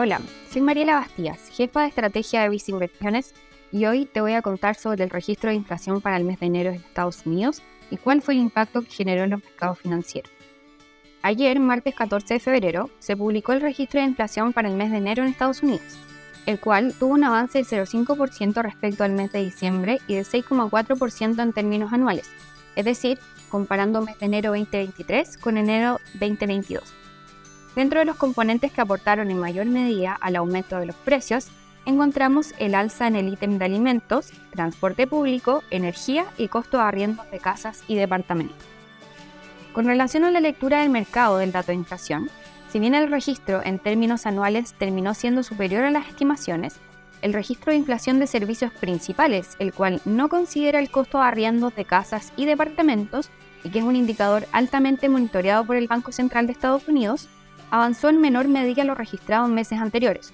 Hola, soy Mariela Bastías, jefa de estrategia de Visa Inversiones y hoy te voy a contar sobre el registro de inflación para el mes de enero en Estados Unidos y cuál fue el impacto que generó en los mercados financieros. Ayer, martes 14 de febrero, se publicó el registro de inflación para el mes de enero en Estados Unidos, el cual tuvo un avance del 0,5% respecto al mes de diciembre y del 6,4% en términos anuales, es decir, comparando mes de enero 2023 con enero 2022. Dentro de los componentes que aportaron en mayor medida al aumento de los precios, encontramos el alza en el ítem de alimentos, transporte público, energía y costo de arriendos de casas y departamentos. Con relación a la lectura del mercado del dato de inflación, si bien el registro en términos anuales terminó siendo superior a las estimaciones, el registro de inflación de servicios principales, el cual no considera el costo de arriendos de casas y departamentos, y que es un indicador altamente monitoreado por el Banco Central de Estados Unidos, avanzó en menor medida lo registrado en meses anteriores,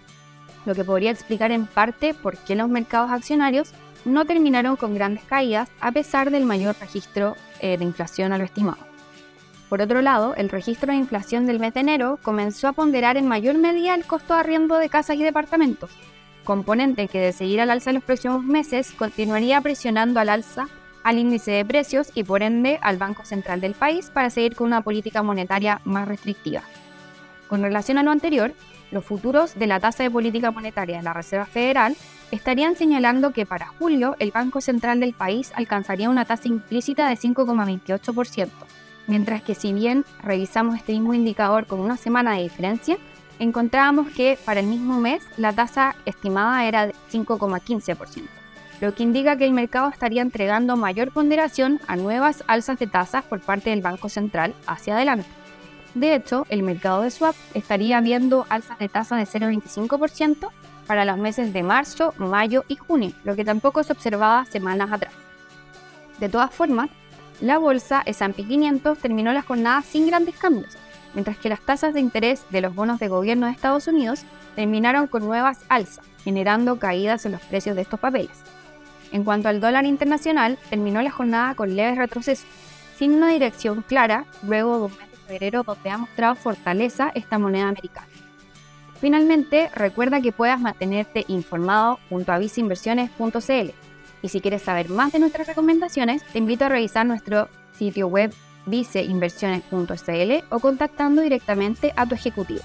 lo que podría explicar en parte por qué los mercados accionarios no terminaron con grandes caídas a pesar del mayor registro eh, de inflación a lo estimado. Por otro lado, el registro de inflación del mes de enero comenzó a ponderar en mayor medida el costo de arriendo de casas y departamentos, componente que de seguir al alza en los próximos meses continuaría presionando al alza al índice de precios y por ende al Banco Central del país para seguir con una política monetaria más restrictiva. Con relación a lo anterior, los futuros de la tasa de política monetaria de la Reserva Federal estarían señalando que para julio el Banco Central del país alcanzaría una tasa implícita de 5,28%, mientras que si bien revisamos este mismo indicador con una semana de diferencia, encontrábamos que para el mismo mes la tasa estimada era de 5,15%, lo que indica que el mercado estaría entregando mayor ponderación a nuevas alzas de tasas por parte del Banco Central hacia adelante. De hecho, el mercado de swap estaría viendo alzas de tasa de 0,25% para los meses de marzo, mayo y junio, lo que tampoco se observaba semanas atrás. De todas formas, la bolsa S&P 500 terminó la jornada sin grandes cambios, mientras que las tasas de interés de los bonos de gobierno de Estados Unidos terminaron con nuevas alzas, generando caídas en los precios de estos papeles. En cuanto al dólar internacional, terminó la jornada con leves retrocesos, sin una dirección clara luego de un mes febrero donde ha mostrado fortaleza esta moneda americana. Finalmente, recuerda que puedas mantenerte informado junto a viceinversiones.cl. Y si quieres saber más de nuestras recomendaciones, te invito a revisar nuestro sitio web viceinversiones.cl o contactando directamente a tu ejecutivo.